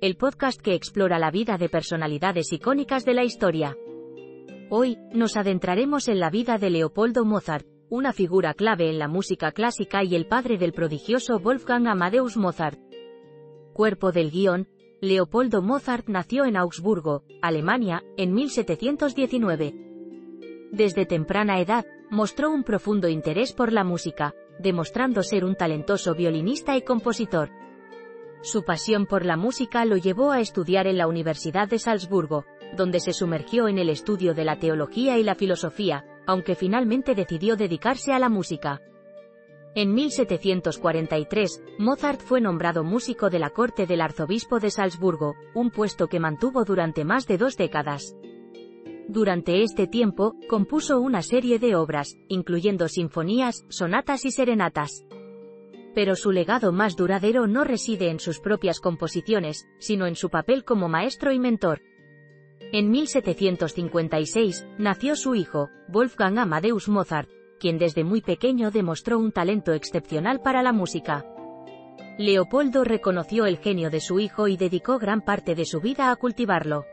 el podcast que explora la vida de personalidades icónicas de la historia. Hoy, nos adentraremos en la vida de Leopoldo Mozart, una figura clave en la música clásica y el padre del prodigioso Wolfgang Amadeus Mozart. Cuerpo del guion, Leopoldo Mozart nació en Augsburgo, Alemania, en 1719. Desde temprana edad, mostró un profundo interés por la música, demostrando ser un talentoso violinista y compositor. Su pasión por la música lo llevó a estudiar en la Universidad de Salzburgo, donde se sumergió en el estudio de la teología y la filosofía, aunque finalmente decidió dedicarse a la música. En 1743, Mozart fue nombrado músico de la corte del arzobispo de Salzburgo, un puesto que mantuvo durante más de dos décadas. Durante este tiempo, compuso una serie de obras, incluyendo sinfonías, sonatas y serenatas. Pero su legado más duradero no reside en sus propias composiciones, sino en su papel como maestro y mentor. En 1756, nació su hijo, Wolfgang Amadeus Mozart, quien desde muy pequeño demostró un talento excepcional para la música. Leopoldo reconoció el genio de su hijo y dedicó gran parte de su vida a cultivarlo.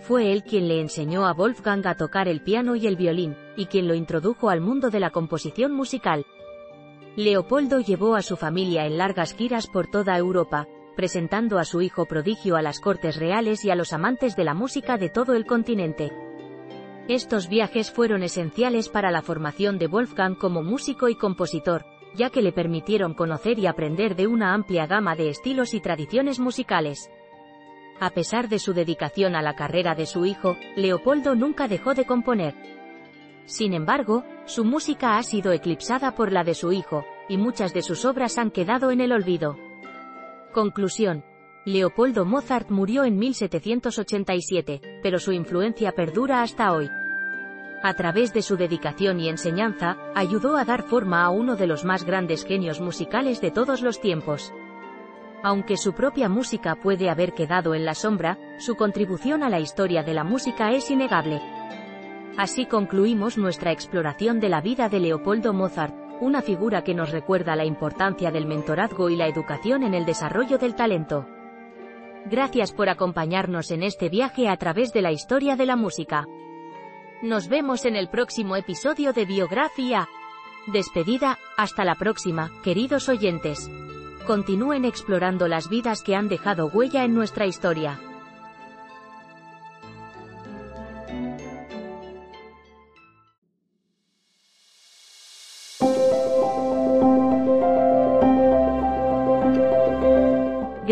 Fue él quien le enseñó a Wolfgang a tocar el piano y el violín, y quien lo introdujo al mundo de la composición musical. Leopoldo llevó a su familia en largas giras por toda Europa, presentando a su hijo prodigio a las cortes reales y a los amantes de la música de todo el continente. Estos viajes fueron esenciales para la formación de Wolfgang como músico y compositor, ya que le permitieron conocer y aprender de una amplia gama de estilos y tradiciones musicales. A pesar de su dedicación a la carrera de su hijo, Leopoldo nunca dejó de componer. Sin embargo, su música ha sido eclipsada por la de su hijo, y muchas de sus obras han quedado en el olvido. Conclusión. Leopoldo Mozart murió en 1787, pero su influencia perdura hasta hoy. A través de su dedicación y enseñanza, ayudó a dar forma a uno de los más grandes genios musicales de todos los tiempos. Aunque su propia música puede haber quedado en la sombra, su contribución a la historia de la música es innegable. Así concluimos nuestra exploración de la vida de Leopoldo Mozart, una figura que nos recuerda la importancia del mentorazgo y la educación en el desarrollo del talento. Gracias por acompañarnos en este viaje a través de la historia de la música. Nos vemos en el próximo episodio de Biografía. Despedida, hasta la próxima, queridos oyentes continúen explorando las vidas que han dejado huella en nuestra historia.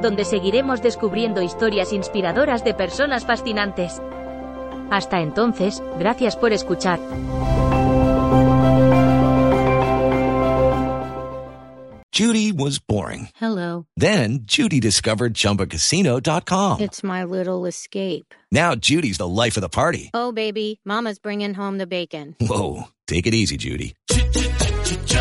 donde seguiremos descubriendo historias inspiradoras de personas fascinantes. Hasta entonces, gracias por escuchar. Judy was boring. Hello. Then Judy discovered ChumbaCasino.com. It's my little escape. Now Judy's the life of the party. Oh, baby, Mama's bringing home the bacon. Whoa, take it easy, Judy.